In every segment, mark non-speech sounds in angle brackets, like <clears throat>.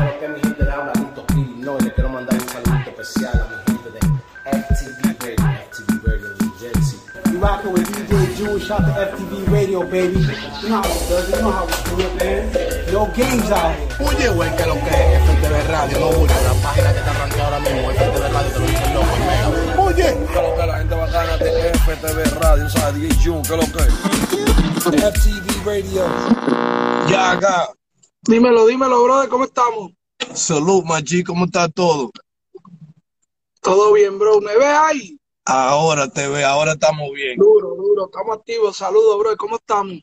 Pero que mi gente de habla Lito No, y le quiero mandar un saludito especial a mi gente de FTV Radio, FTV Radio New Jersey. You rockin' with DJ Jewish out to FTV Radio, baby. You know how it does you know how we do it, man. No games out here. Oye, güey, que lo que es FTV Radio, no Julio, la página que está arrancada ahora mismo, FTV Radio, te lo dicen loco, mega. Oye, que lo que la gente bacana de FTV Radio, ¿sabes? DJ Jun, que lo que FTV Radio. Ya acá. Dímelo, dímelo, brother, ¿cómo estamos? Salud, Machi, ¿cómo está todo? Todo bien, bro. ¿Me ves ahí? Ahora te ve, ahora estamos bien. Duro, duro, estamos activos. Saludos, bro. ¿Cómo estamos?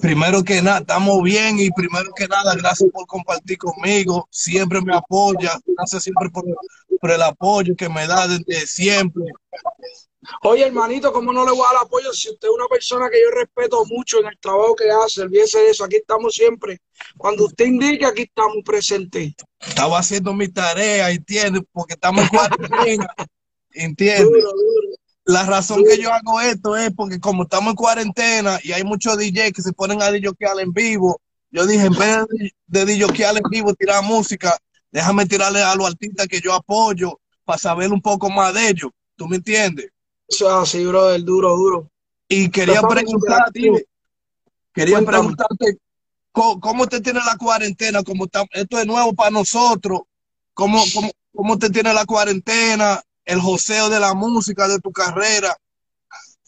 Primero que nada, estamos bien y primero que nada, gracias por compartir conmigo. Siempre me apoya, gracias siempre por, por el apoyo que me da desde siempre. Oye, hermanito, ¿cómo no le voy a dar apoyo si usted es una persona que yo respeto mucho en el trabajo que hace? Olvídese de eso, aquí estamos siempre. Cuando usted indique, aquí estamos presentes. Estaba haciendo mi tarea, ¿entiendes? Porque estamos en cuarentena, <laughs> ¿entiendes? Duro, duro. La razón que yo hago esto es porque como estamos en cuarentena y hay muchos DJ que se ponen a DJokear en vivo, yo dije, en vez de DJokear en vivo, tirar música, déjame tirarle a los artistas que yo apoyo para saber un poco más de ellos. ¿Tú me entiendes? Eso es así, brother, duro, duro. Y quería preguntarte, quería Cuéntame. preguntarte ¿cómo, cómo te tiene la cuarentena, cómo está, esto es nuevo para nosotros, cómo, cómo, cómo te tiene la cuarentena, el joseo de la música, de tu carrera.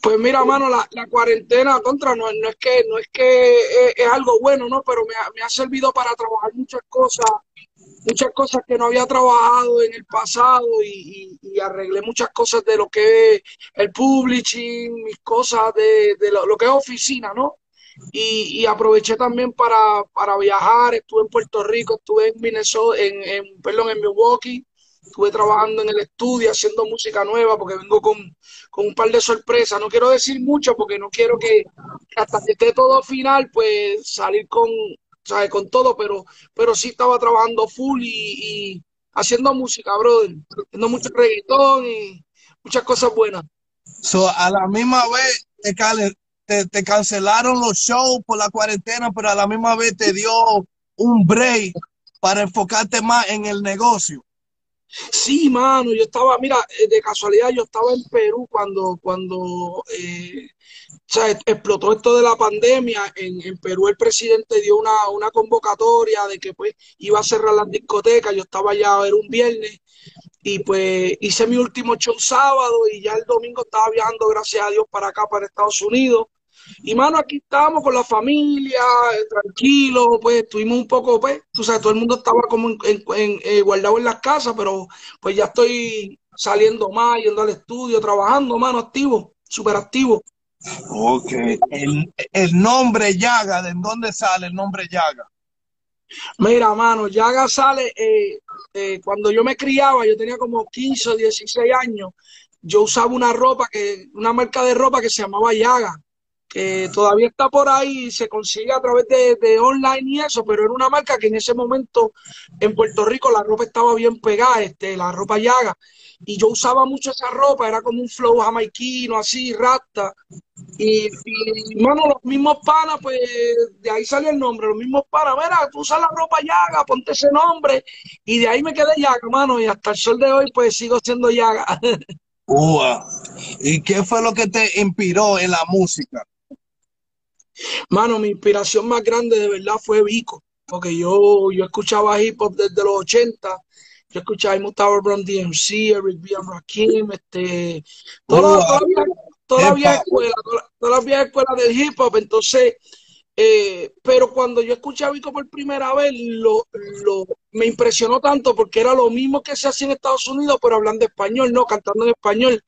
Pues mira, mano, la, la cuarentena contra no, no es que no es que es, es algo bueno, ¿no? Pero me me ha servido para trabajar muchas cosas, muchas cosas que no había trabajado en el pasado y, arreglé muchas cosas de lo que es el publishing, mis cosas de, lo, que es oficina, ¿no? Y, aproveché también para, para viajar, estuve en Puerto Rico, estuve en Minnesota, en, perdón, en Milwaukee, estuve trabajando en el estudio haciendo música nueva porque vengo con, con un par de sorpresas. No quiero decir mucho porque no quiero que hasta que esté todo final, pues salir con, ¿sabes? con todo, pero, pero sí estaba trabajando full y, y haciendo música, brother, haciendo mucho reggaetón y muchas cosas buenas. So, a la misma vez te, te cancelaron los shows por la cuarentena, pero a la misma vez te dio un break para enfocarte más en el negocio. Sí, mano, yo estaba, mira, eh, de casualidad yo estaba en Perú cuando, cuando eh, o sea, explotó esto de la pandemia. En, en Perú el presidente dio una, una convocatoria de que pues iba a cerrar las discotecas. Yo estaba allá, era un viernes, y pues hice mi último show sábado y ya el domingo estaba viajando, gracias a Dios, para acá, para Estados Unidos. Y mano, aquí estábamos con la familia, eh, tranquilos, pues estuvimos un poco, pues, tú sabes, todo el mundo estaba como en, eh, guardado en las casas, pero pues ya estoy saliendo más, yendo al estudio, trabajando, mano, activo, súper activo. Ok. El, el nombre Yaga, ¿de dónde sale el nombre Yaga? Mira, mano, Yaga sale, eh, eh, cuando yo me criaba, yo tenía como 15 o 16 años, yo usaba una ropa que, una marca de ropa que se llamaba Yaga, que todavía está por ahí, se consigue a través de, de online y eso, pero era una marca que en ese momento en Puerto Rico la ropa estaba bien pegada, este, la ropa Yaga, y yo usaba mucho esa ropa, era como un flow jamaiquino, así, rasta, y, y, mano, los mismos panas, pues de ahí salió el nombre, los mismos panas, mira, tú usas la ropa Yaga, ponte ese nombre, y de ahí me quedé Yaga, mano, y hasta el sol de hoy, pues sigo siendo Yaga. <laughs> Ua. ¿Y qué fue lo que te inspiró en la música? Mano, mi inspiración más grande de verdad fue Vico, porque yo, yo escuchaba hip hop desde los 80, yo escuchaba, a gustaba Run DMC, Eric B. and Rakim, este, toda, Ua. toda la vieja- toda la vieja Epa. escuela, toda, toda la vieja escuela del hip hop, entonces, eh, pero cuando yo escuché a Vico por primera vez, lo, lo, me impresionó tanto porque era lo mismo que se hacía en Estados Unidos, pero hablando español, no, cantando en español.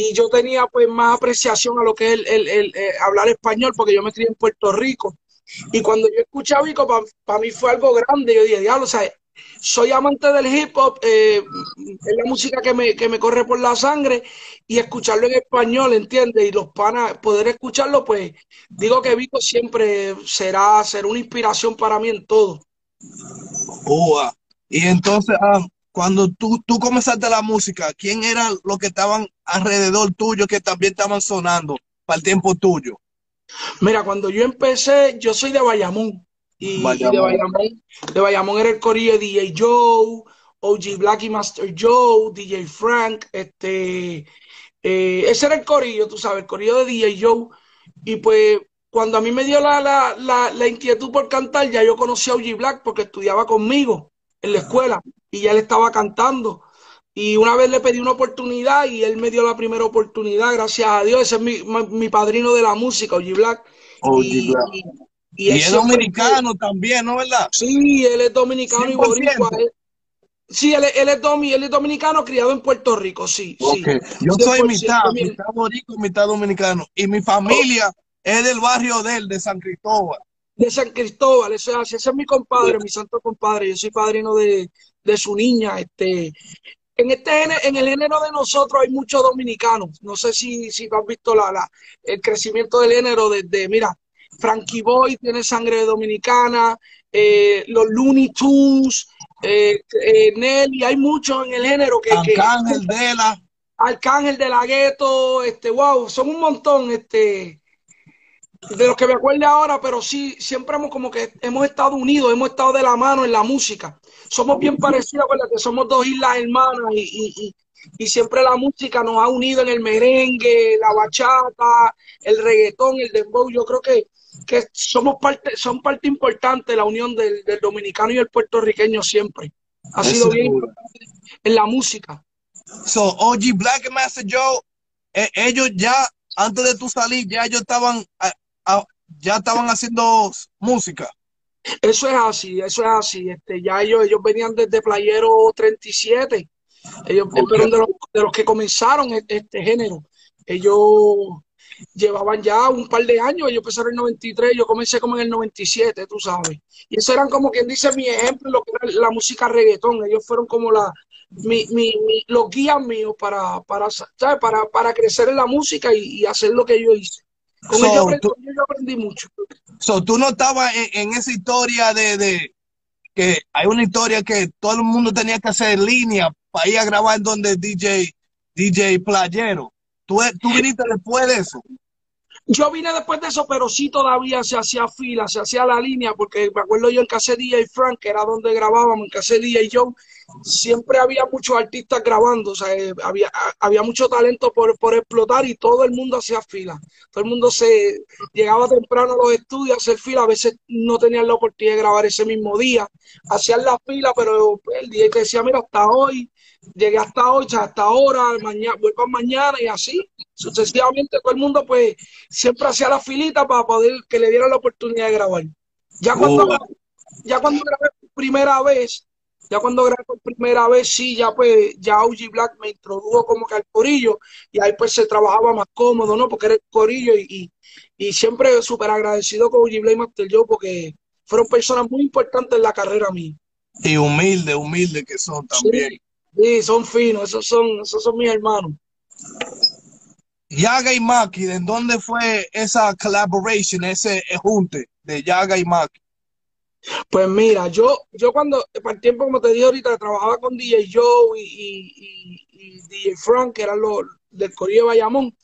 Y yo tenía pues más apreciación a lo que es el, el- eh, hablar español, porque yo me crié en Puerto Rico. Y cuando yo escuché a Vico, para mí fue algo grande. Yo dije, diablo, o sea, soy amante del hip hop, eh, es la música que me, que me corre por la sangre, y escucharlo en español, ¿entiendes? Y los panas, poder escucharlo, pues digo que Vico siempre será, será una inspiración para mí en todo. Ua. Y entonces, ah, cuando tú, tú comenzaste la música, ¿quién eran los que estaban alrededor tuyo que también estaban sonando para el tiempo tuyo? Mira, cuando yo empecé, yo soy de Bayamón. Y, de, Bayamón, de Bayamón era el corillo de DJ Joe, OG Black y Master Joe, DJ Frank, este, eh, ese era el corillo, tú sabes, el corillo de DJ Joe. Y pues cuando a mí me dio la, la, la, inquietud por cantar, ya yo conocí a OG Black porque estudiaba conmigo en la escuela y ya él estaba cantando. Y una vez le pedí una oportunidad y él me dio la primera oportunidad, gracias a Dios. Ese es mi, mi padrino de la música, OG Black. y, Y, es dominicano también, ¿no verdad? Sí, él es dominicano y boricua. sí, él, él, es él es dominicano criado en Puerto Rico, sí. sí. Yo soy mitad, mitad boricua, mitad dominicano. Y mi familia es del barrio de él, de San Cristóbal. De San Cristóbal, ese, ese es mi compadre, mi santo compadre. Yo soy padrino de, de su niña. Este, en, este, en el género de nosotros hay muchos dominicanos. No sé si, si has visto la, la, el crecimiento del género desde, mira, Frankie Boy tiene sangre dominicana, eh, los Looney Tunes, eh, eh, Nelly, hay muchos en el género que... Arcángel de la... Arcángel de la Gueto, este, wow, son un montón, este, de los que me acuerdo ahora, pero sí, siempre hemos como que hemos estado unidos, hemos estado de la mano en la música somos bien parecidos, que somos dos islas hermanas y, siempre la música nos ha unido en el merengue, la bachata, el reggaetón, el dembow. Yo creo que, que somos parte, son parte importante de la unión del, dominicano y el puertorriqueño siempre. Ha sido bien importante en la música. So, OG Black Master Joe, eh, ellos ya, antes de tu salir, ya ellos estaban, ya estaban haciendo música. Eso es así, eso es así. Este, ya ellos, ellos venían desde Playero 37. Ellos fueron de los, que comenzaron este, este, género. Ellos llevaban ya un par de años, ellos empezaron en el 93, yo comencé como en el 97, tú sabes. Y eso eran como quien dice mi ejemplo, lo que era la música reggaetón. Ellos fueron como la, mi, mi, los guías míos para, para, para, para crecer en la música y, hacer lo que yo hice. Con ellos yo aprendí mucho. So, tú no estabas en, esa historia de, que hay una historia que todo el mundo tenía que hacer en línea para ir a grabar donde DJ, DJ Playero. ¿Tú, tú viniste después de eso? Yo vine después de eso, pero sí todavía se hacía fila, se hacía la línea, porque me acuerdo yo en Casa DJ Frank, que era donde grabábamos, en Casa DJ John, siempre había muchos artistas grabando, o sea, eh, había, había mucho talento por, explotar y todo el mundo hacía fila. Todo el mundo se llegaba temprano a los estudios a hacer fila, a veces no tenían la oportunidad de grabar ese mismo día, hacían la fila, pero el día que decía, mira, hasta hoy, llegué hasta hoy, hasta ahora, mañana, vuelvo mañana y así, sucesivamente todo el mundo pues siempre hacía la filita para poder que le dieran la oportunidad de grabar. Ya cuando, ya cuando grabé primera vez, ya cuando grabé por primera vez, sí, ya pues, ya OG Black me introdujo como que al corillo y ahí pues se trabajaba más cómodo, ¿no? Porque era el corillo y, y, siempre súper agradecido con OG Black y Master Joe porque fueron personas muy importantes en la carrera mía. Y humilde, humilde que son también. Sí, son finos, esos son, esos son mis hermanos. Yaga y Maki, ¿de dónde fue esa collaboration, ese junte de Yaga y Maki? Pues mira, yo, yo cuando, para el tiempo, como te dije ahorita, trabajaba con DJ Joe y, DJ Frank, que eran los del Corillo de Bayamón,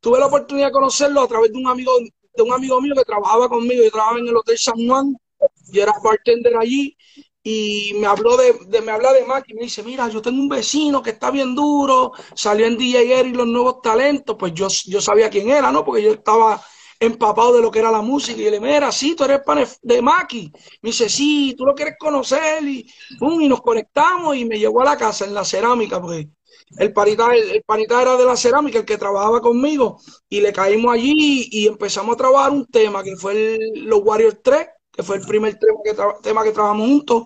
tuve la oportunidad de conocerlo a través de un amigo, de un amigo mío que trabajaba conmigo, yo trabajaba en el Hotel San Juan, yo era bartender allí, y me habló de, me habla de Mac y me dice, mira, yo tengo un vecino que está bien duro, salió en DJ y los nuevos talentos, pues yo, yo sabía quién era, ¿no? Porque yo estaba empapado de lo que era la música. Y le mira, sí, tú eres pan de Maki. Me dice, sí, tú lo quieres conocer. Y, y nos conectamos y me llevó a la casa en la cerámica, porque el panita, el, panita era de la cerámica, el que trabajaba conmigo. Y le caímos allí y empezamos a trabajar un tema que fue los Warriors 3, que fue el primer tema que, tema que trabajamos juntos.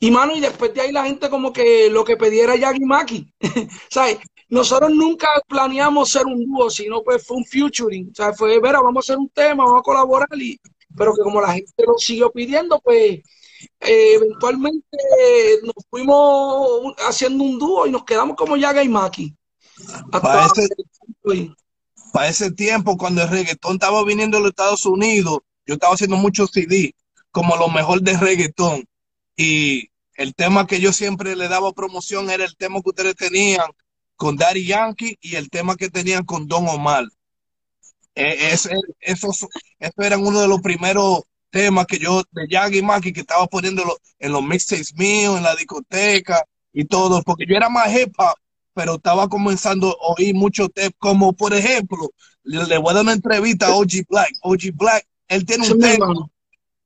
Y mano, y después de ahí la gente como que lo que pedía era y Maki. <laughs> ¿Sabes? Nosotros nunca planeamos ser un dúo, sino pues fue un featuring. O sea, fue, ver, vamos a hacer un tema, vamos a colaborar, y, pero que como la gente lo siguió pidiendo, pues eh, eventualmente nos fuimos haciendo un dúo y nos quedamos como Yaga y Maki. Para ese, para ese, tiempo, cuando el reggaetón estaba viniendo a los Estados Unidos, yo estaba haciendo muchos CD, como lo mejor de reggaetón. Y el tema que yo siempre le daba promoción era el tema que ustedes tenían con Daddy Yankee y el tema que tenían con Don Omar. Eh, esos, esos eran uno de los primeros temas que yo, de Yagi Maki, que estaba poniéndolo en los mixtapes míos, en la discoteca y todo, porque yo era más hip hop, pero estaba comenzando a oír mucho temas, como por ejemplo, le, voy a dar una entrevista a OG Black. OG Black, él tiene un tema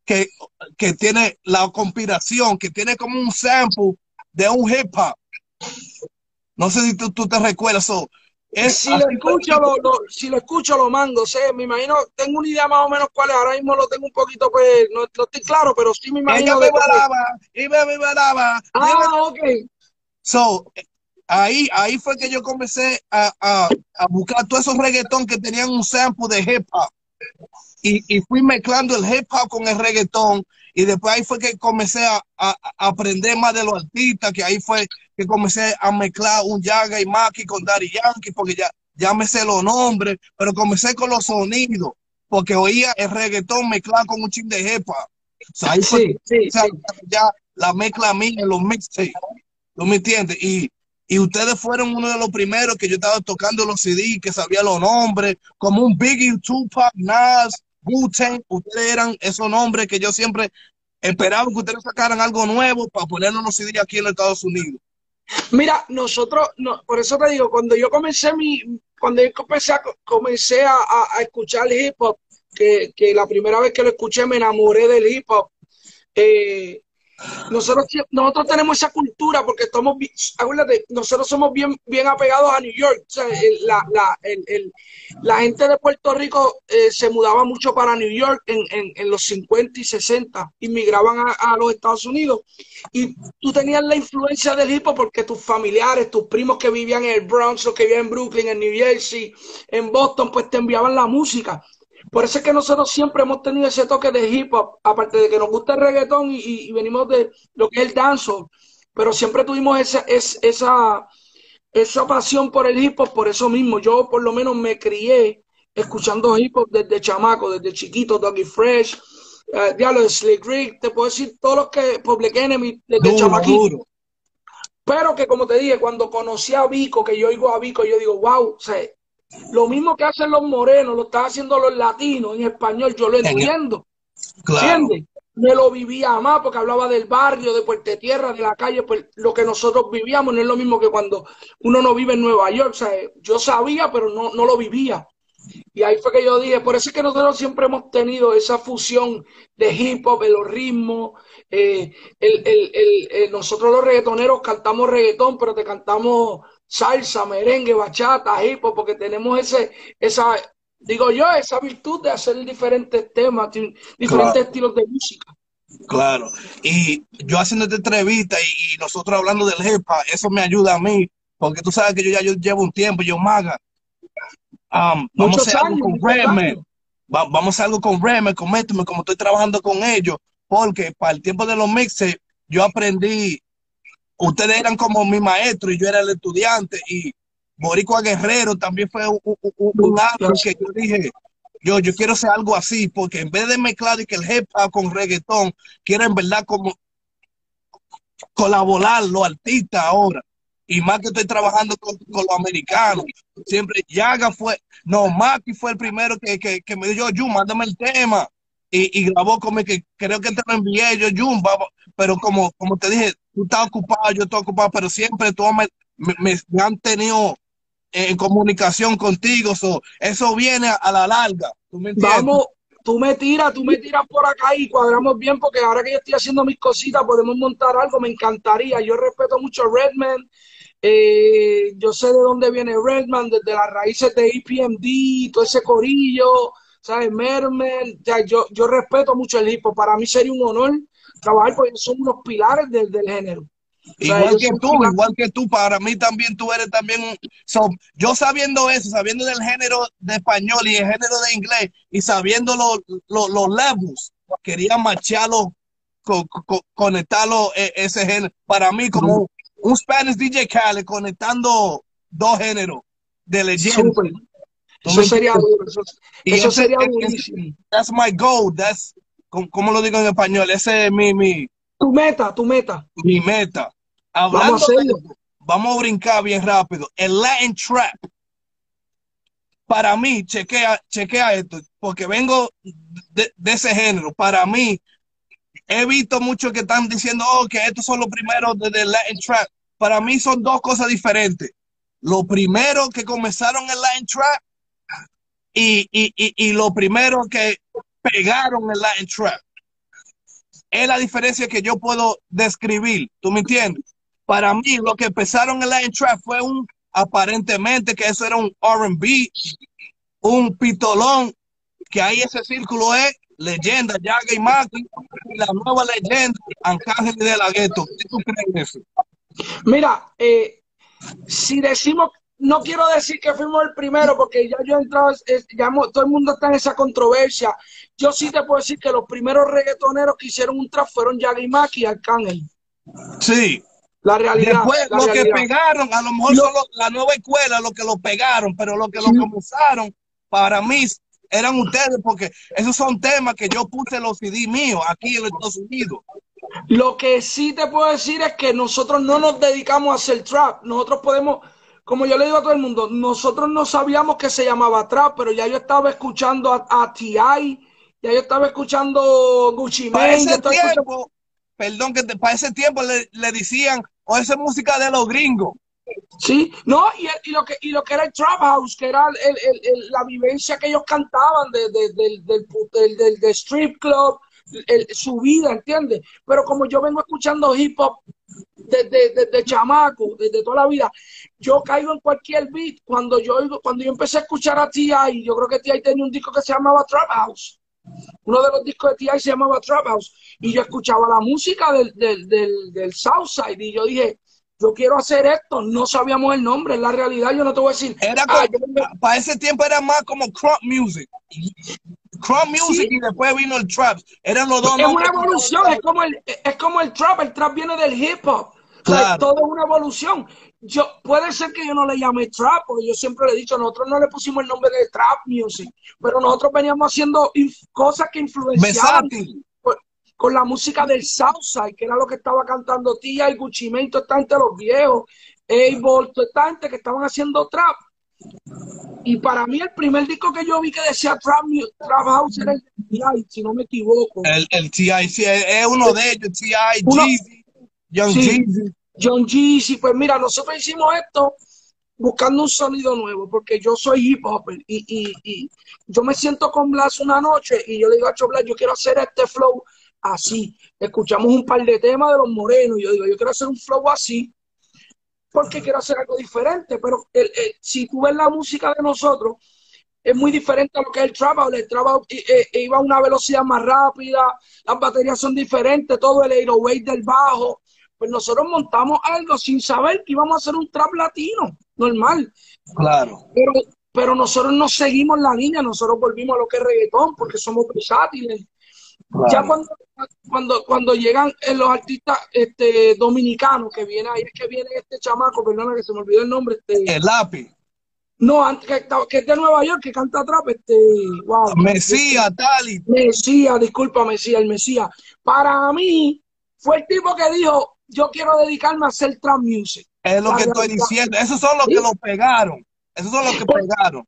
que, que tiene la conspiración, que tiene como un sample de un hip hop. No sé si tú, tú te recuerdas. eso si, lo escucho, lo, si lo escucho, lo mando. Sé, me imagino, tengo una idea más o menos cuál es. Ahora mismo lo tengo un poquito, pues, no, estoy claro, pero sí me imagino. Ella me balaba, y me, me. Ah, ok. So, ahí, ahí fue que yo comencé a, a, a buscar todos esos reggaetón que tenían un sample de hip hop. Y, y, fui mezclando el hip hop con el reggaetón. Y después ahí fue que comencé a, a, a aprender más de los artistas, que ahí fue que comencé a mezclar un Yaga y Maki con Daddy Yankee, porque ya, ya me sé los nombres, pero comencé con los sonidos, porque oía el reggaetón mezclado con un ching de jepa. O sea, ahí fue ya la mezcla mía en los mixtapes. ¿Tú me entiendes? Y, y ustedes fueron uno de los primeros que yo estaba tocando los CD, que sabía los nombres, como un Biggie, Tupac, Nas, Wu-Tang. Ustedes eran esos nombres que yo siempre esperaba que ustedes sacaran algo nuevo para ponernos los CD aquí en los Estados Unidos. Mira, nosotros, no, por eso te digo, cuando yo comencé mi, cuando yo comencé a, comencé a, a escuchar hip hop, que, que, la primera vez que lo escuché me enamoré del hip hop, eh, nosotros, nosotros tenemos esa cultura porque estamos, acuérdate, nosotros somos bien, bien apegados a New York. La, la, la, gente de Puerto Rico eh, se mudaba mucho para New York en, en, en los 50 y 60, inmigraban a, a, los Estados Unidos. Y tú tenías la influencia del hip hop porque tus familiares, tus primos que vivían en el Bronx, los que vivían en Brooklyn, en New Jersey, en Boston, pues te enviaban la música. Por eso es que nosotros siempre hemos tenido ese toque de hip hop, aparte de que nos gusta el reggaetón y, y venimos de lo que es el dancehall, pero siempre tuvimos esa, esa, esa pasión por el hip hop, por eso mismo. Yo por lo menos me crié escuchando hip hop desde chamaco, desde chiquito, Doggy Fresh, uh, Diablo de Slick Rick, te puedo decir todos los que Public Enemy desde duro, chamaquito. Duro. Pero que como te dije, cuando conocí a Vico, que yo oigo a Vico, yo digo, wow, o sea, lo mismo que hacen los morenos, lo están haciendo los latinos en español, yo lo entiendo. Claro. ¿Entiendes? Me lo vivía más porque hablaba del barrio, de Puerto Tierra, de la calle, pues lo que nosotros vivíamos no es lo mismo que cuando uno no vive en Nueva York. O sea, yo sabía, pero no, no lo vivía. Y ahí fue que yo dije, por eso es que nosotros siempre hemos tenido esa fusión de hip hop, de los ritmos. Eh, el, el, el, eh, nosotros los reggaetoneros cantamos reggaetón, pero te cantamos salsa, merengue, bachata, hip hop, porque tenemos ese, esa, digo yo, esa virtud de hacer diferentes temas, diferentes claro. estilos de música. Claro, y yo haciendo esta entrevista y, y, nosotros hablando del hip hop, eso me ayuda a mí, porque tú sabes que yo ya yo llevo un tiempo, yo maga. Um, vamos a hacer algo con Va, vamos a hacer algo con Redman, con como estoy trabajando con ellos, porque para el tiempo de los mixes yo aprendí ustedes eran como mi maestro y yo era el estudiante y Boricua Guerrero también fue un, un, que yo dije, yo, yo quiero hacer algo así, porque en vez de mezclar y que el hip hop con reggaetón, quiero en verdad como colaborar los artistas ahora. Y más que estoy trabajando con, con los americanos. Siempre Yaga fue, no, Maki fue el primero que, que, que me dijo, yo, mándame el tema. Y, y grabó como que creo que te lo envié yo, Jun, pero como, como te dije, tú estás ocupado, yo estoy ocupado, pero siempre tú me, me, han tenido en comunicación contigo, so, eso viene a, la larga. ¿tú me Vamos, tú me tiras, tú me tiras por acá y cuadramos bien, porque ahora que yo estoy haciendo mis cositas, podemos montar algo, me encantaría. Yo respeto mucho a Redman, eh, yo sé de dónde viene Redman, desde las raíces de EPMD, todo ese corillo, ¿sabes? Merman, o sea, yo, yo respeto mucho el hip hop, para mí sería un honor trabajar porque son unos pilares del, del género. Igual o sea, que tú, pilares. igual que tú, para mí también tú eres también un... So, yo sabiendo eso, sabiendo del género de español y el género de inglés y sabiendo los lo, lo levels, quería marcharlo, co, co, conectarlo e, ese género. Para mí como un Spanish DJ Khaled conectando dos géneros de leyenda. Super. Eso sería duro, eso, eso sería ese, buenísimo. That's my goal, that's ¿cómo lo digo en español? Ese es mi, mi... Tu meta, tu meta. Mi meta. Hablando vamos a, de, vamos a brincar bien rápido. El Latin Trap. para mí, chequea, chequea esto, porque vengo de, ese género. Para mí, he visto muchos que están diciendo oh, que estos son los primeros de, Latin Trap. Para mí son dos cosas diferentes. Lo primero que comenzaron el Latin Trap y, y, y, y lo primero que pegaron el Latin Trap. Es la diferencia que yo puedo describir. ¿Tú me entiendes? Para mí, lo que empezaron el Latin Trap fue un aparentemente que eso era un RB, un pitolón, que ahí ese círculo es leyenda, Yaga y Maki, y la nueva leyenda, Arcángel de la Gueto. Mira, eh, si decimos, no quiero decir que fuimos el primero, porque ya yo he entrado, ya todo el mundo está en esa controversia. Yo sí te puedo decir que los primeros reggaetoneros que hicieron un trap fueron Yaga y Arcángel. Sí, la realidad. Después, lo que pegaron, a lo mejor son la nueva escuela lo que lo pegaron, pero lo que lo comenzaron, para mí, eran ustedes, porque esos son temas que yo puse los CD míos aquí en Estados Unidos. Lo que sí te puedo decir es que nosotros no nos dedicamos a hacer trap. Nosotros podemos, como yo le digo a todo el mundo, nosotros no sabíamos que se llamaba trap, pero ya yo estaba escuchando a, T.I., ya yo estaba escuchando Gucci Mane. perdón, que para ese tiempo le, le decían o esa música de los gringos. Sí, no, y, lo que, y lo que era el Trap House, que era la vivencia que ellos cantaban de, del, del, strip club, su vida, ¿entiendes? Pero como yo vengo escuchando hip hop desde, desde, chamaco, desde toda la vida, yo caigo en cualquier beat. Cuando yo, cuando yo empecé a escuchar a T.I., yo creo que T.I. tenía un disco que se llamaba Trap House. Uno de los discos de T.I. se llamaba Trap House y yo escuchaba la música del, del, del, del Southside y yo dije, yo quiero hacer esto, no sabíamos el nombre, en la realidad yo no te voy a decir. Era ah, para ese tiempo era más como crop music. Crop music y después vino el trap. Eran los dos. Es una evolución, es como el, es como el trap, el trap viene del hip hop. Claro. todo es una evolución. Yo, puede ser que yo no le llame trap, porque yo siempre le he dicho, nosotros no le pusimos el nombre de trap music, pero nosotros veníamos haciendo cosas que influenciaban con la música del Southside, que era lo que estaba cantando Tía y Gucci Mane, toda esta gente, los viejos, Abel, toda esta gente que estaban haciendo trap. Y para mí el primer disco que yo vi que decía Trap, trap House era el T.I., si no me equivoco. El, el T.I., sí, es uno de ellos, T.I., Jeezy, Young Jeezy. John Jeezy, pues mira, nosotros hicimos esto buscando un sonido nuevo, porque yo soy hip hop y, y, y yo me siento con Blas una noche y yo le digo a Blas, yo quiero hacer este flow así. Escuchamos un par de temas de los morenos y yo digo, yo quiero hacer un flow así porque quiero hacer algo diferente, pero el, si tú ves la música de nosotros, es muy diferente a lo que es el trap. El trap eh, eh, iba a una velocidad más rápida, las baterías son diferentes, todo el 808 del bajo. Pues nosotros montamos algo sin saber que íbamos a hacer un trap latino, normal. Claro. Pero, pero nosotros no seguimos la línea, nosotros volvimos a lo que es reggaetón, porque somos versátiles. Ya cuando, cuando, cuando llegan eh, los artistas este, dominicanos, que viene ahí, es que viene este chamaco, perdona que se me olvidó el nombre. Este, el lápiz. No, que, que es de Nueva York, que canta trap, este, wow. Mesías, Tali. Mesías, disculpa, Mesías, el Mesías. Para mí, fue el tipo que dijo, yo quiero dedicarme a hacer trap music. Es lo que estoy diciendo, esos son los que lo pegaron, esos son los que pegaron.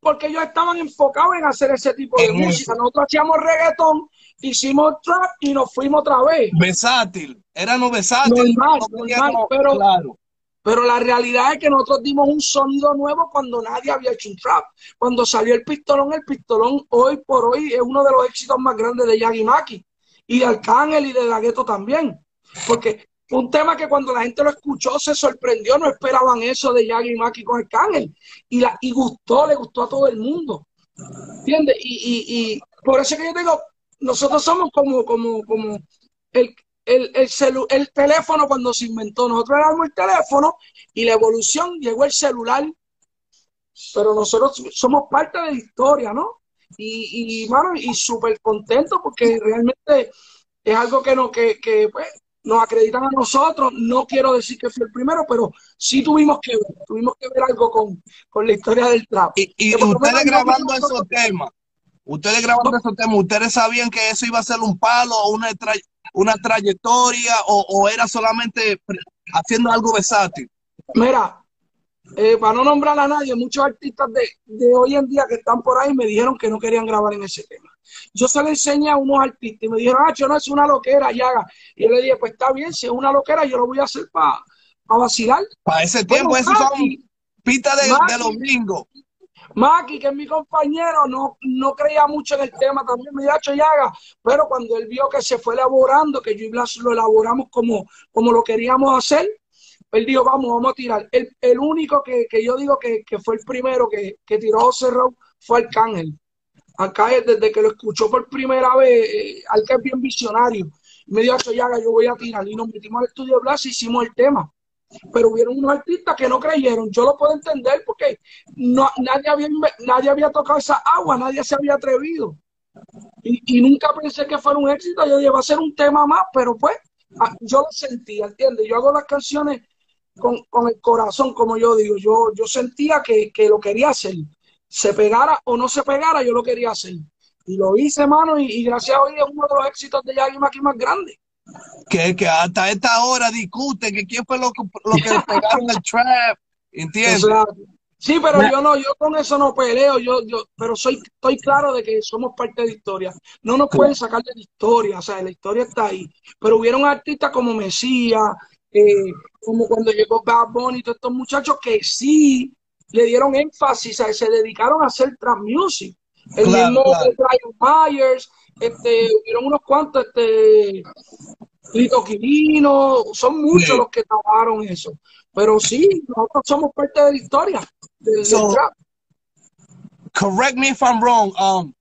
Porque ellos estaban enfocados en hacer ese tipo de música. Nosotros hacíamos reggaetón hicimos trap y nos fuimos otra vez. Versátil, éramos versátil. pero, pero la realidad es que nosotros dimos un sonido nuevo cuando nadie había hecho un trap. Cuando salió el pistolón, el pistolón hoy por hoy es uno de los éxitos más grandes de Yagi Maki y de Arcángel y de Dagueto también. Porque un tema que cuando la gente lo escuchó se sorprendió, no esperaban eso de Yagi Maki con Arcángel. Y, la, y gustó, le gustó a todo el mundo. ¿Entiendes? Y, y, y por eso que yo digo, nosotros somos como, como, como el, el, el, el teléfono cuando se inventó. Nosotros éramos el teléfono y la evolución llegó el celular. Pero nosotros somos parte de la historia, ¿no? Y, y mano, y súper contentos porque realmente es algo que, no, que, que pues, nos acreditan a nosotros. No quiero decir que fui el primero, pero sí tuvimos que ver, tuvimos que ver algo con, con la historia del trap. Y, y ustedes grabando esos temas, Ustedes grabando esos temas, ¿ustedes sabían que eso iba a ser un palo o una, una trayectoria o, era solamente haciendo algo versátil? Mira, eh, para no nombrar a nadie, muchos artistas de, de, hoy en día que están por ahí me dijeron que no querían grabar en ese tema. Yo se lo enseñé a unos artistas y me dijeron, ah, yo no es una loquera, ya. Y yo le dije, pues está bien, si es una loquera, yo lo voy a hacer para vacilar. Para ese tiempo, eso son pistas de, de domingo. Maki, que es mi compañero, no, no creía mucho en el tema, también me dijo Yaga, pero cuando él vio que se fue elaborando, que yo y Blas lo elaboramos como, como lo queríamos hacer, él dijo, vamos, vamos a tirar. El, el único que, que, yo digo que, que, fue el primero que, que tiró José Raúl fue Arcángel. Arcángel, desde que lo escuchó por primera vez, eh, Arcángel es bien visionario. Me dijo, Yaga, yo voy a tirar. Y nos metimos al estudio Blas y hicimos el tema pero hubieron unos artistas que no creyeron. Yo lo puedo entender porque no, nadie, había, nadie había tocado esa agua, nadie se había atrevido. Y, nunca pensé que fuera un éxito. Yo dije, va a ser un tema más, pero pues ah, yo lo sentía, ¿entiendes? Yo hago las canciones con, el corazón, como yo digo. Yo, yo sentía que, lo quería hacer. Se pegara o no se pegara, yo lo quería hacer. Y lo hice, mano, y, gracias a hoy es uno de los éxitos de Yagi Maki más grandes que, que hasta esta hora discuten que quién fue lo que, lo que pegaron el trap, ¿entiendes? Sí, pero yo no, yo con eso no peleo, yo, yo, pero soy, estoy claro de que somos parte de la historia. No nos pueden sacar de la historia, o sea, la historia está ahí. Pero hubieron artistas como Mesías, eh, como cuando llegó Bad Bunny y todos estos muchachos que sí le dieron énfasis, se dedicaron a hacer trap music. El mismo Brian Myers, este, hubieron unos cuantos, este, Lito Quirino, son muchos los que trabajaron eso. Pero sí, nosotros somos parte de la historia Correct me if I'm wrong. Um,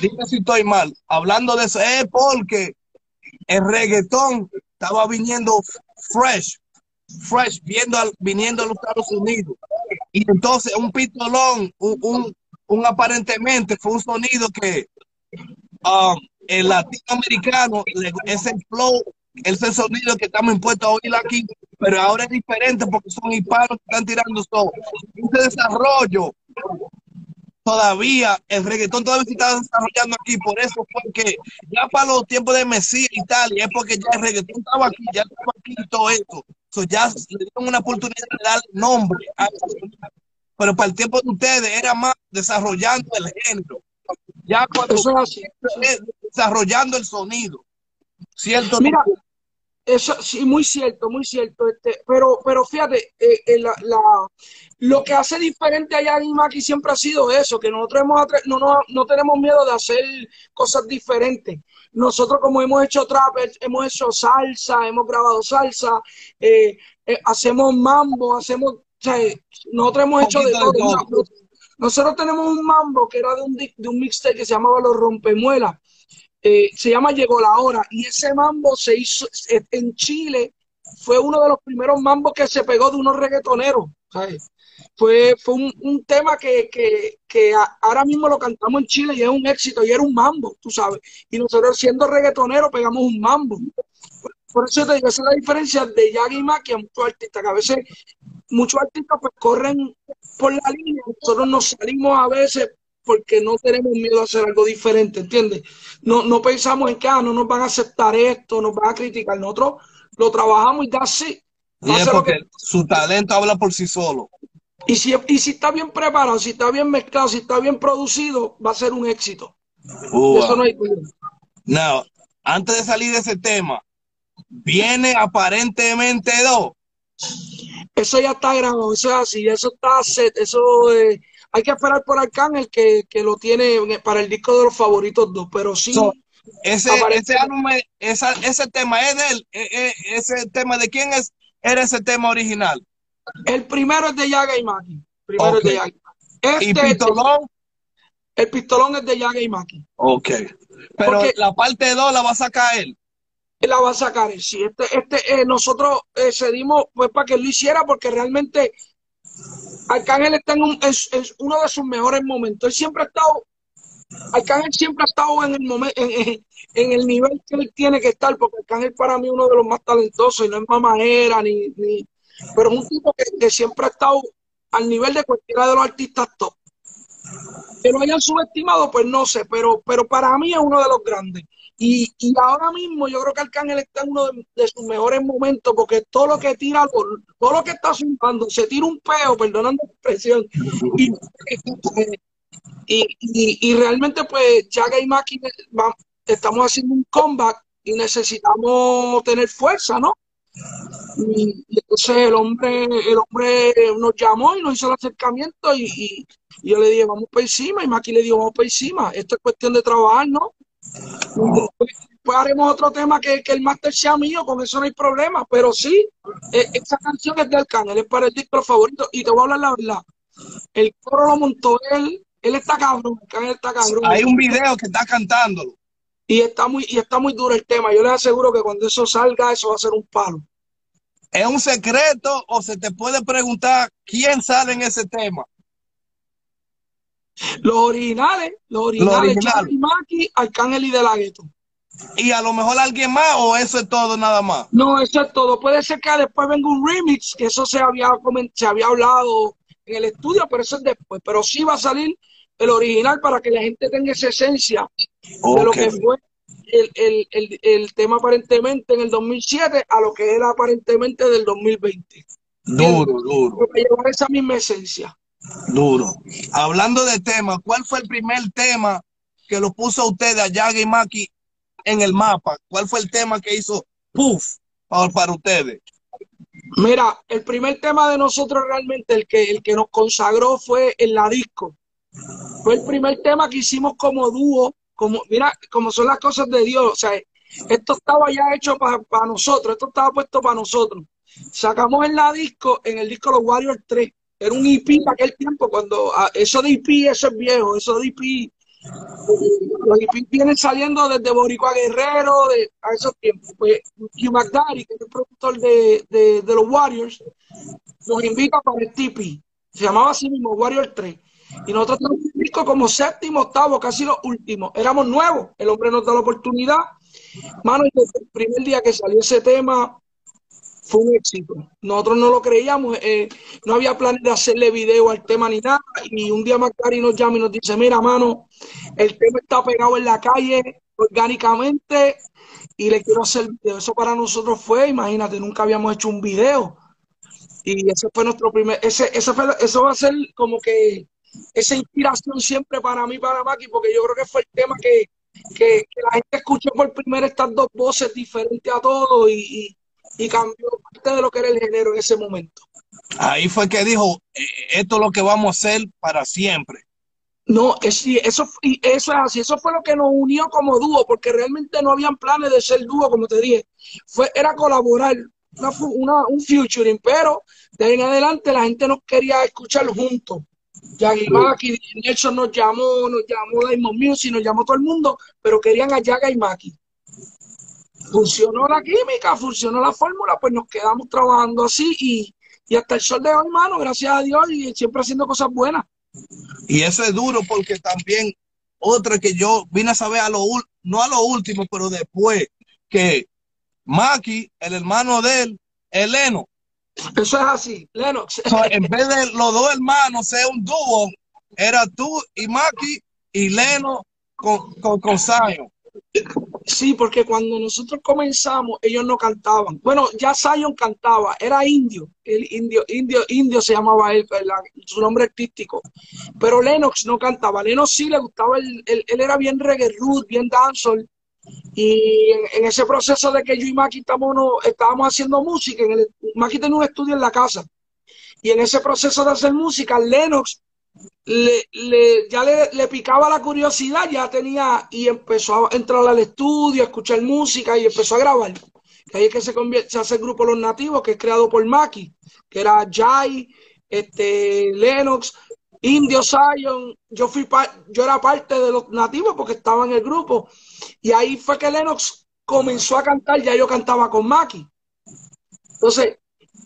dime si estoy mal. Hablando de eso, es porque el reggaetón estaba viniendo fresh, fresh, viendo viniendo a los Estados Unidos. Y entonces un pistolón, un, un, un aparentemente fue un sonido que um, el latinoamericano, ese flow, ese sonido que estamos impuestos a oír aquí, pero ahora es diferente porque son hispanos que están tirando todo. Ese desarrollo, todavía, el reggaetón todavía se está desarrollando aquí, por eso fue que ya para los tiempos de Messi y tal, y es porque ya el reggaetón estaba aquí, ya estaba aquí y todo esto. ya le dieron una oportunidad de darle nombre a pero para el tiempo de ustedes era más desarrollando el género. Ya cuando desarrollando el sonido. ¿Cierto? Mira, eso sí, muy cierto, muy cierto. Este, pero, pero fíjate, eh, eh, la, lo que hace diferente allá en Maki siempre ha sido eso, que nosotros hemos, no, no, no tenemos miedo de hacer cosas diferentes. Nosotros como hemos hecho trap, hemos hecho salsa, hemos grabado salsa, eh, hacemos mambo, hacemos, o sea, nosotros hemos hecho de todo. Nosotros tenemos un mambo que era de un, de un mixtape que se llamaba Los Rompemuelas. Eh, se llama Llegó la Hora. Y ese mambo se hizo en Chile. Fue uno de los primeros mambos que se pegó de unos reggaetoneros. Fue, fue un, tema que, ahora mismo lo cantamos en Chile y es un éxito y era un mambo, tú sabes. Y nosotros siendo reggaetoneros pegamos un mambo. Por eso te digo, esa es la diferencia de Yagi y Maki a muchos artistas, que a veces muchos artistas pues corren por la línea, nosotros nos salimos a veces porque no tenemos miedo a hacer algo diferente, ¿entiendes? No, no pensamos en que ah, no nos van a aceptar esto, nos van a criticar, nosotros lo trabajamos y da así. porque su talento habla por sí solo. Y si, y si está bien preparado, si está bien mezclado, si está bien producido, va a ser un éxito. Eso no hay problema. No, antes de salir de ese tema, viene aparentemente dos. Eso ya está grabado, eso es así, eso está set, eso eh, hay que esperar por Arcángel que, que lo tiene para el disco de los favoritos dos, pero sí. ese, ese, ese tema es de él, e, e, ese tema de quién es, era ese tema original. El primero es de Yaga y Maki. Primero es de Yaga. Este ¿Y Pistolón? El pistolón es de Yaga y Maki. Ok. Pero la parte 2 la va a sacar él la va a sacar. Sí, este, este, eh, nosotros eh, cedimos pues para que él lo hiciera porque realmente Arcángel está en, un, es, uno de sus mejores momentos. Él siempre ha estado, Arcángel siempre ha estado en el momento, en, el nivel que él tiene que estar, porque Arcángel para mí es uno de los más talentosos y no es mamajera ni, ni pero es un tipo que, que siempre ha estado al nivel de cualquiera de los artistas top. Que lo hayan subestimado, pues no sé, pero, pero para mí es uno de los grandes. Y, ahora mismo yo creo que Arcángel está en uno de, sus mejores momentos porque todo lo que tira, todo lo que está zumbando, se tira un peo, perdonando la expresión. Y, y, realmente pues Jaga y Maki estamos haciendo un comeback y necesitamos tener fuerza, ¿no? Y, entonces el hombre, el hombre nos llamó y nos hizo el acercamiento y, yo le dije, vamos por encima, y Maki le dijo, vamos por encima, esto es cuestión de trabajar, ¿no? Después, haremos otro tema que, que, el máster sea mío, con eso no hay problema, pero sí, e, esa canción es de Arcángel, es para el disco favorito, y te voy a hablar la verdad, el coro lo montó él, él está cabrón, Arcángel está cabrón. Hay un video que está cantándolo. Y está muy, y está muy duro el tema. Yo les aseguro que cuando eso salga, eso va a ser un palo. ¿Es un secreto o se te puede preguntar quién sale en ese tema? Los originales, los originales, Charlie Maki, Arcángel y De La. ¿Y a lo mejor alguien más o eso es todo nada más? No, eso es todo. Puede ser que después venga un remix, que eso se había, se había hablado en el estudio, pero eso es después. Pero sí va a salir el original para que la gente tenga esa esencia de lo que fue el, tema aparentemente en el 2007 a lo que era aparentemente del 2020. Duro, duro. Para llevar esa misma esencia. Duro. Hablando de tema, ¿cuál fue el primer tema que lo puso a ustedes, a Yaga y Maki, en el mapa? ¿Cuál fue el tema que hizo puff para, para ustedes? Mira, el primer tema de nosotros realmente, el que, el que nos consagró fue en la disco. Fue el primer tema que hicimos como dúo, como, mira, como son las cosas de Dios. O sea, esto estaba ya hecho para nosotros, esto estaba puesto para nosotros. Sacamos en la disco, en el disco Los Warriors 3. Era un EP para aquel tiempo, cuando ah, eso de EP, eso es viejo, eso de EP los EP vienen saliendo desde Boricua Guerrero, de, a esos tiempos. Pues Hugh McDaddy, que es el productor de, de, de los Warriors, nos invita para el TP. Se llamaba así mismo Warrior 3. Y nosotros tenemos un disco como séptimo, octavo, casi los últimos. Éramos nuevos. El hombre nos da la oportunidad. Mano, desde el primer día que salió ese tema, fue un éxito. Nosotros no lo creíamos, eh, no había planes de hacerle video al tema ni nada. Y un día Macari nos llama y nos dice, mira, mano, el tema está pegado en la calle orgánicamente y le quiero hacer video. Eso para nosotros fue, imagínate, nunca habíamos hecho un video. Y ese fue nuestro primer, ese, eso, eso va a ser como que esa inspiración siempre para mí, para Maki, porque yo creo que fue el tema que, que, la gente escuchó por primera estas dos voces diferentes a todos y cambió parte de lo que era el género en ese momento. Ahí fue que dijo, eh, esto es lo que vamos a hacer para siempre. No, es, eso, y eso es así, eso fue lo que nos unió como dúo, porque realmente no habían planes de ser dúo, como te dije, fue, era colaborar, una, un featuring, pero de ahí en adelante la gente nos quería escuchar juntos. Yagi Maki, Nelson nos llamó, nos llamó Diamond Music, nos llamó todo el mundo, pero querían a Yaga y Maki funcionó la química, funcionó la fórmula, pues nos quedamos trabajando así y, hasta el sol de hoy, hermano, gracias a Dios y siempre haciendo cosas buenas. Y eso es duro porque también otra que yo vine a saber a lo no a lo último, pero después que Maki, el hermano de él, es Leno. Eso es así, Lennox. <laughs> en vez de los dos hermanos ser un dúo, era tú y Maki y Leno con, con, con Zion. Sí, porque cuando nosotros comenzamos, ellos no cantaban. Bueno, ya Zion cantaba, era indio, el indio, indio, indio se llamaba él, su nombre artístico. Pero Lennox no cantaba. Lennox sí le gustaba, él, era bien reggae root, bien dancehall. Y en, ese proceso de que yo y Maki estábamos, estábamos haciendo música, en el, Maki tenía un estudio en la casa. Y en ese proceso de hacer música, Lennox le, le, ya le, le, picaba la curiosidad, ya tenía y empezó a entrar al estudio, a escuchar música y empezó a grabar. Que ahí es que se, convierte, se hace el grupo Los Nativos, que es creado por Maki, que era Jai, este, Lennox, Indio Zion. Yo, fui yo era parte de los nativos porque estaba en el grupo. Y ahí fue que Lennox comenzó a cantar, ya yo cantaba con Maki. Entonces,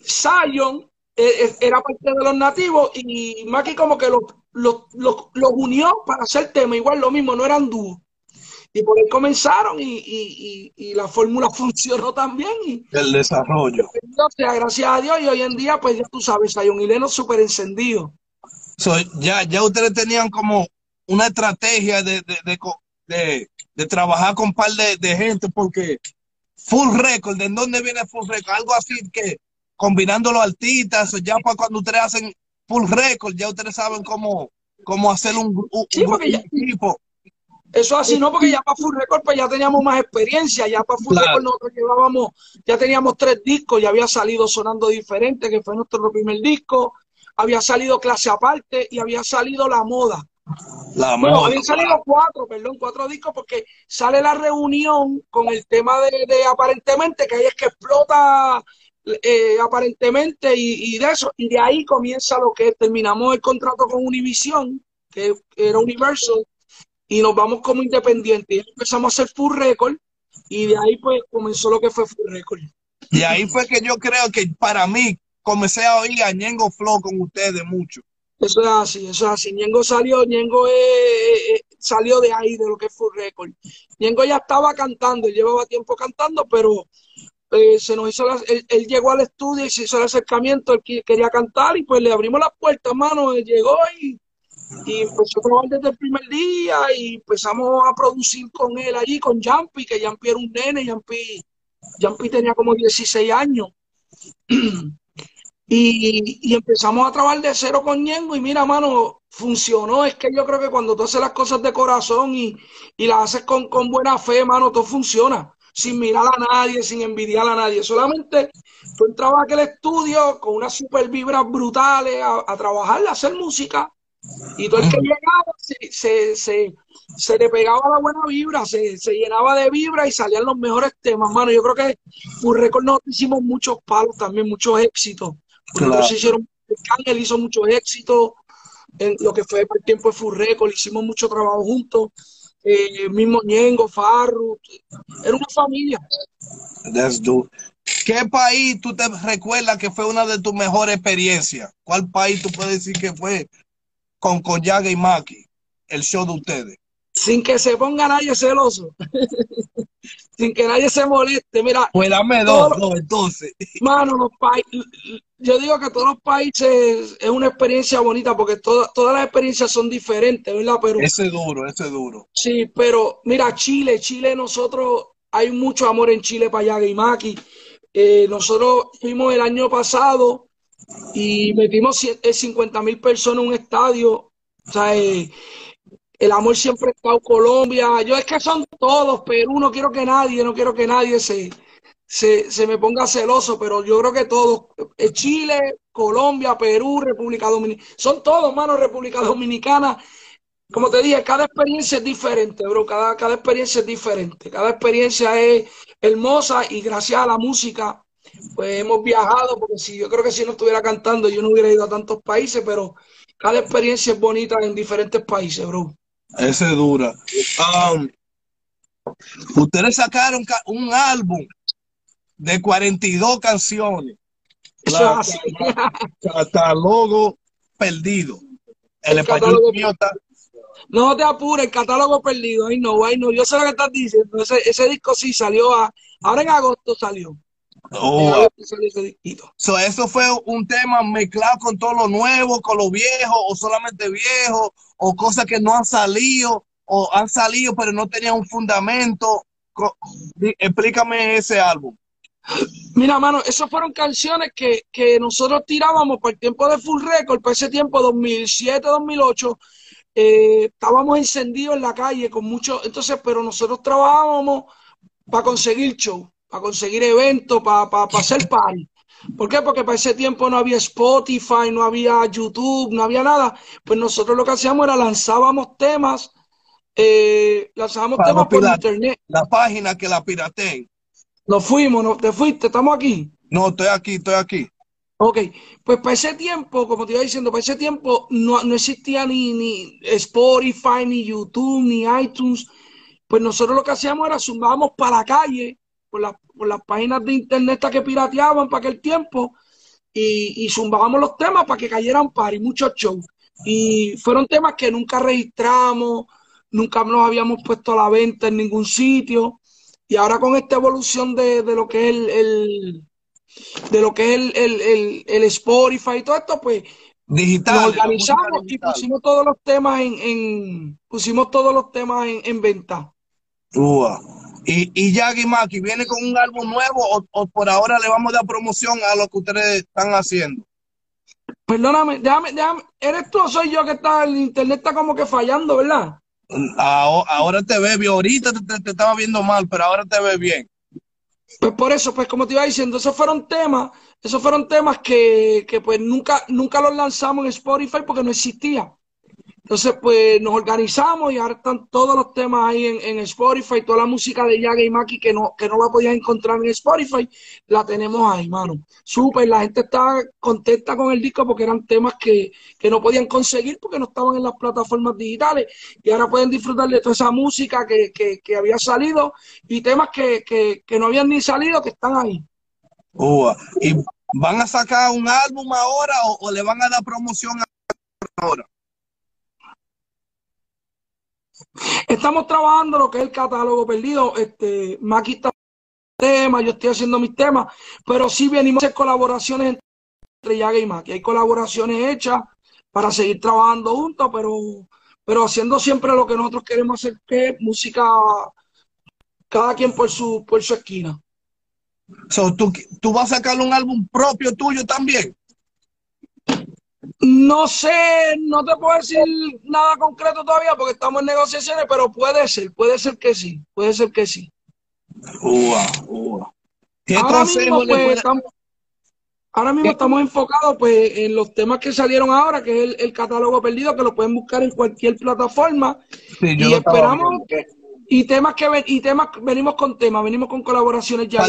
Zion era parte de los nativos y Maki como que los unió para hacer tema, igual lo mismo, no eran dúos. Y por ahí comenzaron y, la fórmula <laughs> funcionó también. Y, el desarrollo. gracias a Dios, y hoy en día, pues ya tú sabes, hay un hileno súper encendido. ya, ya ustedes tenían como una estrategia de, de, de trabajar con un par de, de gente porque Full Record, ¿de dónde viene Full Record? Algo así que combinando los artistas, ya para cuando ustedes hacen Full Record, ya ustedes saben cómo, cómo hacer un, un, Sí, un ya- equipo. Eso así, no, porque ya para Full Record pues ya teníamos más experiencia, ya para Full Claro. Record nosotros llevábamos, ya teníamos tres discos, ya había salido Sonando Diferente, que fue nuestro primer disco, había salido Clase Aparte y había salido La Moda. La Bueno, moda. habían salido cuatro, perdón, cuatro discos porque sale la reunión con el tema de, de aparentemente, que ahí es que explota eh, aparentemente y, y de eso, y de ahí comienza lo que es, terminamos el contrato con Univision, que era Universal, y nos vamos como independientes. Y empezamos a hacer full record y de ahí pues comenzó lo que fue full record. Y ahí fue que yo creo que para mí comencé a oír a Ñengo Flow con ustedes mucho. Eso es así, eso es así. Ñengo salió, Ñengo eh, eh, salió de ahí, de lo que es Full Record. Ñengo ya estaba cantando, él llevaba tiempo cantando, pero eh, se nos hizo la- él, él llegó al estudio y se hizo el acercamiento, él quería cantar y pues le abrimos las puertas, mano, él llegó y, empezó a trabajar desde el primer día y empezamos a producir con él allí, con Jumpy, que Jumpy era un nene, Jumpy, Jumpy tenía como 16 años. <clears throat> Y, empezamos a trabajar de cero con Ñengo y mira, mano, funcionó. Es que yo creo que cuando tú haces las cosas de corazón y, y las haces con, con buena fe, mano, todo funciona. Sin mirar a nadie, sin envidiar a nadie. Solamente tú entrabas a aquel estudio con unas super vibras brutales a, a trabajar, a hacer música. Y todo el que llegaba se, se, se, se le pegaba la buena vibra, se, se llenaba de vibra y salían los mejores temas, mano. Yo creo que por récord nosotros hicimos muchos palos también, muchos éxitos. Claro. Nosotros hicieron, Ángel hizo muchos éxitos en lo que fue el tiempo de Full Record, hicimos mucho trabajo juntos. Eh, mismo Ñengo, Farru, era una familia. That's ¿Qué país tú te recuerdas que fue una de tus mejores experiencias? ¿Cuál país tú puedes decir que fue con Coyaga y Maki, el show de ustedes? Sin que se ponga nadie celoso, <laughs> sin que nadie se moleste. Mira, Pues dame dos, dos, entonces. <laughs> Mano, los países, yo digo que todos los países es una experiencia bonita porque todas todas las experiencias son diferentes, ¿verdad? Pero Ese es duro, ese es duro. sí, pero mira, Chile, Chile, nosotros, hay mucho amor en Chile para allá, Maki. Eh, nosotros fuimos el año pasado y metimos 50 mil personas en un estadio. O sea, eh, el amor siempre ha estado Colombia. Yo es que son todos, Perú, no quiero que nadie, no quiero que nadie se, se, se me ponga celoso, pero yo creo que todos, eh, Chile, Colombia, Perú, República Dominicana, son todos, mano, República Dominicana. Como te dije, cada experiencia es diferente, bro, cada, cada experiencia es diferente, cada experiencia es hermosa y gracias a la música, pues hemos viajado, porque si yo creo que si no estuviera cantando, yo no hubiera ido a tantos países, pero cada experiencia es bonita en diferentes países, bro. Ese es dura. Um, ustedes sacaron ca- un álbum de 42 canciones. La-. Catálogo perdido. El El español mío está. No te apures, el catálogo perdido. Ay, no, ay, no. Yo sé lo que estás diciendo. Ese, ese disco sí salió a. Ahora en agosto salió. Oh, so, ¿Eso fue un tema mezclado con todo lo nuevo, con lo viejo, o solamente viejo, o cosas que no han salido, o han salido pero no tenían un fundamento? Explícame ese álbum. Mira, mano, esas fueron canciones que, que nosotros tirábamos por el tiempo de Full Record, por ese tiempo, 2007, 2008. eh, estábamos encendidos en la calle con mucho. Entonces, pero nosotros trabajábamos para conseguir show, para conseguir eventos, para, para, para hacer party. ¿Por qué? Porque para ese tiempo no había Spotify, no había YouTube, no había nada. Pues nosotros lo que hacíamos era lanzábamos temas, eh, lanzábamos Para temas no por internet. La página que la pirateen. Nos fuimos, nos, te fuiste, estamos aquí. No, estoy aquí, estoy aquí. Ok, pues para ese tiempo, como te iba diciendo, para ese tiempo no, no existía ni, ni Spotify, ni YouTube, ni iTunes. Pues nosotros lo que hacíamos era zumbábamos para la calle, por, las- por las páginas de internet que pirateaban para aquel tiempo, y, y zumbábamos los temas para que cayeran par y muchos shows. Y fueron temas que nunca registramos, nunca nos habíamos puesto a la venta en ningún sitio. Y ahora con esta evolución de, de lo que es el- el de lo que es el, el, el, Spotify y todo esto, pues Digital. Nos organizamos y pusimos todos los temas en, en pusimos todos los temas en, en venta. Ua. Y, y Yagi Maki, ¿viene con un álbum nuevo o, o por ahora le vamos a dar promoción a lo que ustedes están haciendo? Perdóname, déjame, déjame, ¿eres tú o soy yo que está, el internet está como que fallando, ¿verdad? Ahora, ahora te ve bien, ahorita te, te- te estaba viendo mal, pero ahora te ve bien. Pues por eso, pues como te iba diciendo, esos fueron temas, esos fueron temas que, que pues nunca, nunca los lanzamos en Spotify porque no existía. Entonces, pues nos organizamos y ahora están todos los temas ahí en, en Spotify, toda la música de Yaga y Maki que no, que no la podías encontrar en Spotify, la tenemos ahí, mano. Súper, la gente está contenta con el disco porque eran temas que, que no podían conseguir porque no estaban en las plataformas digitales y ahora pueden disfrutar de toda esa música que, que, que había salido y temas que, que, que no habían ni salido que están ahí. ¿Y van a sacar un álbum ahora o, o le van a dar promoción ahora? Estamos trabajando lo que es el catálogo perdido. Este, Maki está temas, yo estoy haciendo mis temas, pero sí venimos a hacer colaboraciones entre Yaga y Maki. Hay colaboraciones hechas para seguir trabajando juntos, pero, pero haciendo siempre lo que nosotros queremos hacer, que es música, cada quien por su, por su esquina. So, ¿tú, ¿Tú vas a sacar un álbum propio tuyo también? No sé, no te puedo decir nada concreto todavía porque estamos en negociaciones, pero puede ser, puede ser que sí, puede ser que sí. Ua, ua. ¿Qué Ahora mismo, pues, puede- estamos, ahora mismo ¿Qué? estamos enfocados pues, en los temas que salieron ahora, que es el, el catálogo perdido, que lo pueden buscar en cualquier plataforma. Sí, y esperamos que, y temas que ven- y temas, venimos con temas, venimos con colaboraciones ya.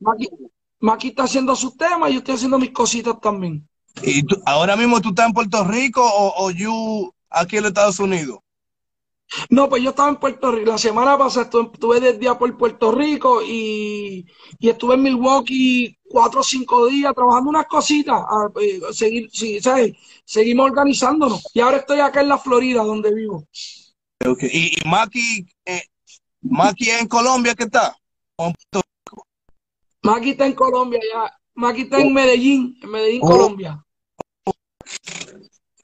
Maki, Maki está haciendo sus temas y yo estoy haciendo mis cositas también. ¿Y tú- ahora mismo tú estás en Puerto Rico o, o you aquí en los Estados Unidos? No, pues yo estaba en Puerto Rico. La semana pasada estuve, estuve de día por Puerto Rico y, y estuve en Milwaukee cuatro o cinco días trabajando unas cositas. A, eh, seguir, sí, ¿sabes? Seguimos organizándonos. Y ahora estoy acá en la Florida, donde vivo. Ok. ¿Y, y Maki, eh, Maki en Colombia qué está? ¿O en Puerto Maki está en Colombia ya. Está en Medellín, en Medellín, Oh. Colombia.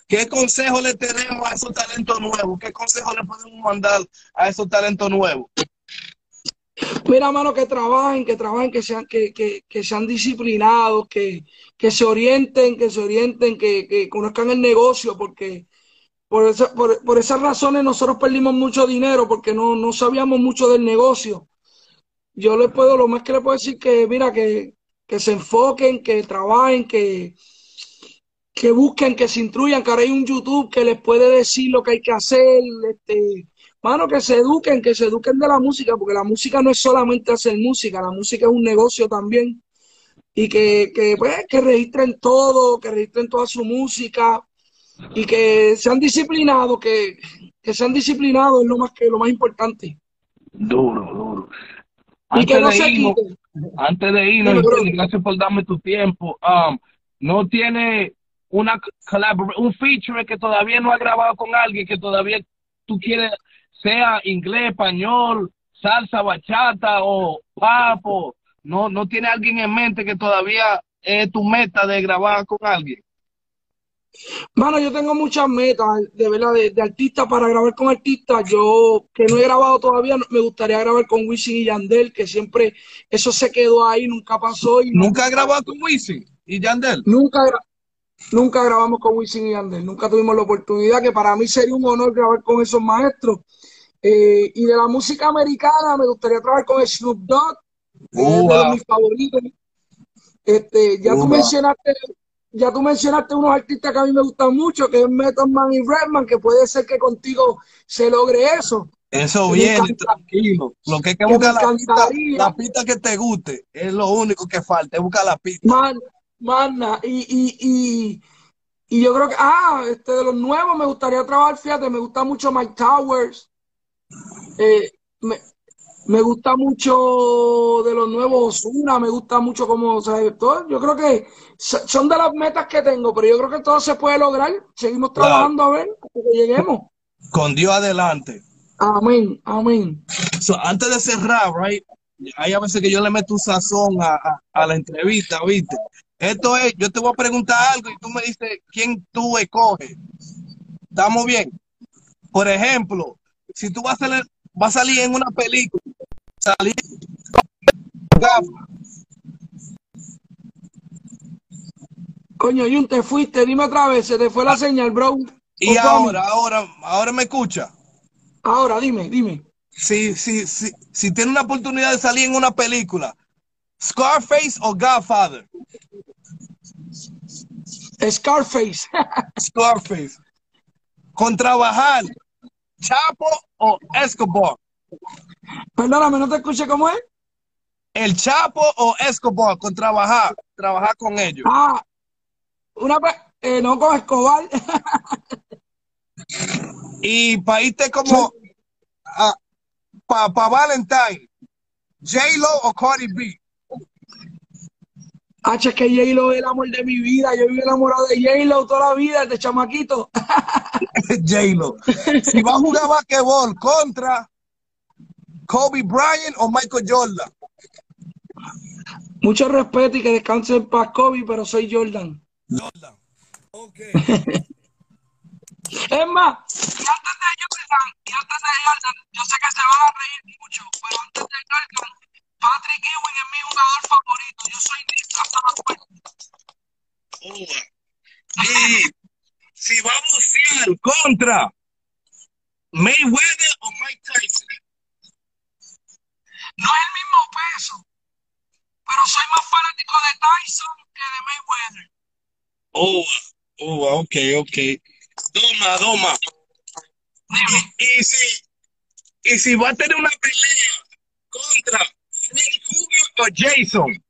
¿Qué consejo le tenemos a esos talentos nuevos? ¿Qué consejo le podemos mandar a esos talentos nuevos? Mira, mano, que trabajen, que trabajen, que sean, que, que, que sean disciplinados, que, que se orienten, que se orienten, que, que conozcan el negocio, porque por, esa- por, por esas razones nosotros perdimos mucho dinero, porque no, no sabíamos mucho del negocio. Yo les puedo, lo más que les puedo decir que, mira, que, que se enfoquen, que trabajen, que, que busquen, que se instruyan, que ahora hay un YouTube que les puede decir lo que hay que hacer, este, mano, que se eduquen, que se eduquen de la música, porque la música no es solamente hacer música, la música es un negocio también, y que, que, pues, que registren todo, que registren toda su música, y que sean disciplinados, que, que sean disciplinados es lo más que lo más importante. Duro, duro. Y que no se quiten. Antes de irnos, gracias por darme tu tiempo. Um, no tiene una un feature que todavía no ha grabado con alguien que todavía tú quieres, sea inglés, español, salsa, bachata o papo. No, no tiene alguien en mente que todavía es tu meta de grabar con alguien. Mano, yo tengo muchas metas, de verdad, de, de artistas para grabar con artistas. Yo, que no he grabado todavía, me gustaría grabar con Wisin y Yandel, que siempre eso se quedó ahí, nunca pasó. Y Nunca has grabado con Wisin y Yandel. Nunca, nunca grabamos con Wisin y Yandel, nunca tuvimos la oportunidad, que para mí sería un honor grabar con esos maestros. Eh, y de la música americana, me gustaría trabajar con Snoop Dogg, que es de Uva. los mis favoritos. Este, ya tú mencionaste, ya tú mencionaste unos artistas que a mí me gustan mucho, que es Method Man y Redman, que puede ser que contigo se logre eso. Eso viene, tranquilo. Lo que hay que Que buscar la pista, la pista que te guste. Es lo único que falta, es buscar la pista. Man, mana, y, y, y, y yo creo que, ah, este de los nuevos me gustaría trabajar, fíjate, me gusta mucho Mike Towers, eh, me, me gusta mucho de los nuevos Ozuna, me gusta mucho como, o sea, todo, yo creo que so- son de las metas que tengo, pero yo creo que todo se puede lograr, seguimos Claro. trabajando a ver hasta que lleguemos. Con Dios adelante. Amén, amén. So, antes de cerrar, right, hay a veces que yo le meto un sazón a, a, a la entrevista, ¿viste? Esto es, yo te voy a preguntar algo y tú me dices quién tú escoges. ¿Estamos bien? Por ejemplo, si tú vas a salir, vas a salir en una película, salir Coño, Jun, te fuiste, dime otra vez, se te fue la señal, bro. Y ahora, ahora, ahora me escucha. Ahora, dime, dime. Si, si, si, si tiene una oportunidad de salir en una película, Scarface o Godfather. Scarface. <laughs> Scarface. Con trabajar, Chapo o Escobar. Perdóname, no te escuché cómo es. El Chapo o Escobar con trabajar, trabajar con ellos. Ah, una eh, no con Escobar. <laughs> y para irte como para pa Valentine, J-Lo o Cardi B. H, es que J-Lo es el amor de mi vida. Yo vivo enamorado de J-Lo toda la vida, de chamaquito. <laughs> J-Lo. Si va a jugar basquetbol contra Kobe Bryant o Michael Jordan. Mucho respeto y que descanse en paz Kobe, pero soy Jordan. Jordan. Ok. <laughs> es más, y antes de Jordan, y antes de Jordan, yo sé que se van a reír mucho, pero antes de Jordan, Patrick Ewing es mi jugador favorito. Yo soy Nick hasta la puerta. Y si vamos a ser contra Mayweather o Mike Tyson. No es el mismo peso, pero soy más fanático de Tyson que de Mayweather. Oh, oh, ok, ok. Toma, toma. Y, y, si, y si va a tener una pelea contra Freddy Krueger o Jason.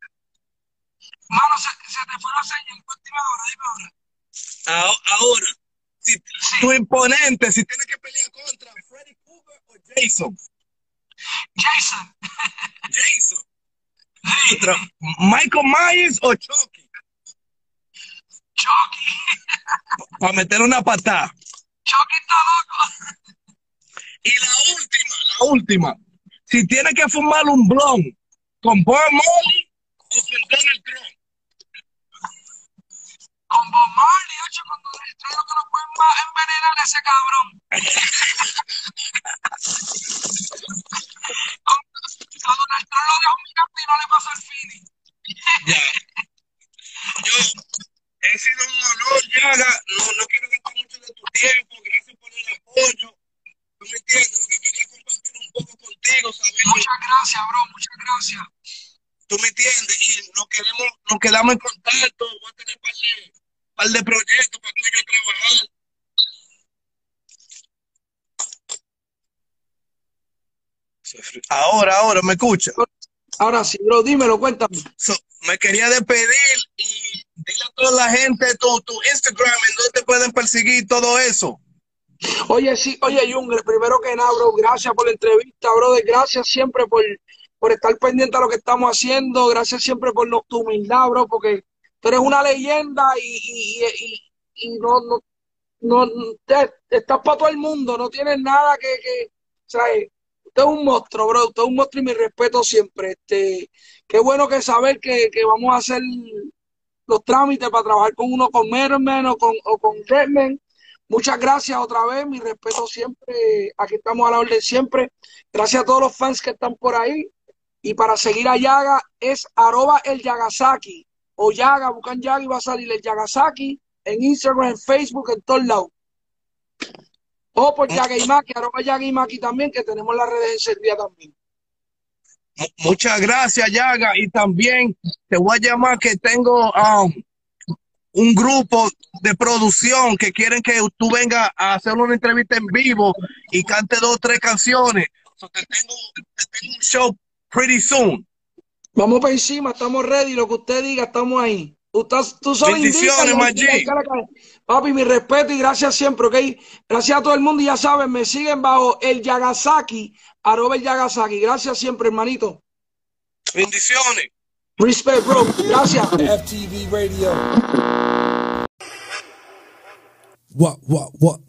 Mano, se, se te fue la señal. Última hora, dime ahora. Ahora, si sí. tu imponente, si tiene que pelear contra Freddy Krueger o Jason. Jason. Jason. Contra Michael Myers o Chucky. Chucky. Para meter una patada. Chucky está loco. Y la última, la última. Si tiene que fumar un blon con Bob Marley o con Donald Trump. Con Bob Marley, ocho, con Donald Trump, que no pueden envenenar a ese cabrón. <laughs> a Donald Trump lo dejo mi y no le pasa el feeling. Ya. Yo he sido un honor, Yaga. No, no quiero gastar mucho de tu tiempo. Gracias por el apoyo. ¿Tú me entiendes? Lo que quería compartir un poco contigo, ¿sabes? Muchas gracias, bro. Muchas gracias. ¿Tú me entiendes? Y nos, queremos, nos quedamos en contacto. Voy a tener un par de, par de proyectos para tú y yo trabajar. Ahora, ahora, ¿me escucha? Ahora sí, bro, dímelo, cuéntame. So, me quería despedir y dile a toda la gente tu, tu Instagram en donde te pueden perseguir todo eso. Oye, sí, oye, Jungle, primero que nada, bro, gracias por la entrevista, brother, gracias siempre por, por estar pendiente a lo que estamos haciendo, gracias siempre por no, tu humildad, bro, porque tú eres una leyenda y, y, y, y no, no, no te, estás para todo el mundo, no tienes nada que, que ¿sabes? Usted es un monstruo, bro, usted es un monstruo y mi respeto siempre. Este, qué bueno que saber que, que vamos a hacer los trámites para trabajar con uno con Merman o con, o con Redman. Muchas gracias otra vez, mi respeto siempre, aquí estamos a la orden siempre. Gracias a todos los fans que están por ahí. Y para seguir a Yaga es arroba el Yagasaki. O Yaga, buscan Yaga y va a salir el Yagasaki en Instagram, en Facebook, en todos lados. O por Yaga y Maki, arroba Yaga y Maki también, que tenemos las redes encendidas también. Muchas gracias, Yaga. Y también te voy a llamar que tengo um, un grupo de producción que quieren que tú vengas a hacer una entrevista en vivo y cante dos o tres canciones. So te, tengo, te tengo un show pretty soon. Vamos para encima, estamos ready. Lo que usted diga, estamos ahí. Tú, tú solo Bendiciones, Maggi. Papi, mi respeto y gracias siempre, ¿ok? Gracias a todo el mundo y ya saben, me siguen bajo el Yagasaki, arroba el Yagasaki. Gracias siempre, hermanito. Bendiciones. Respect, bro. Gracias. FTV Radio. What, what, what?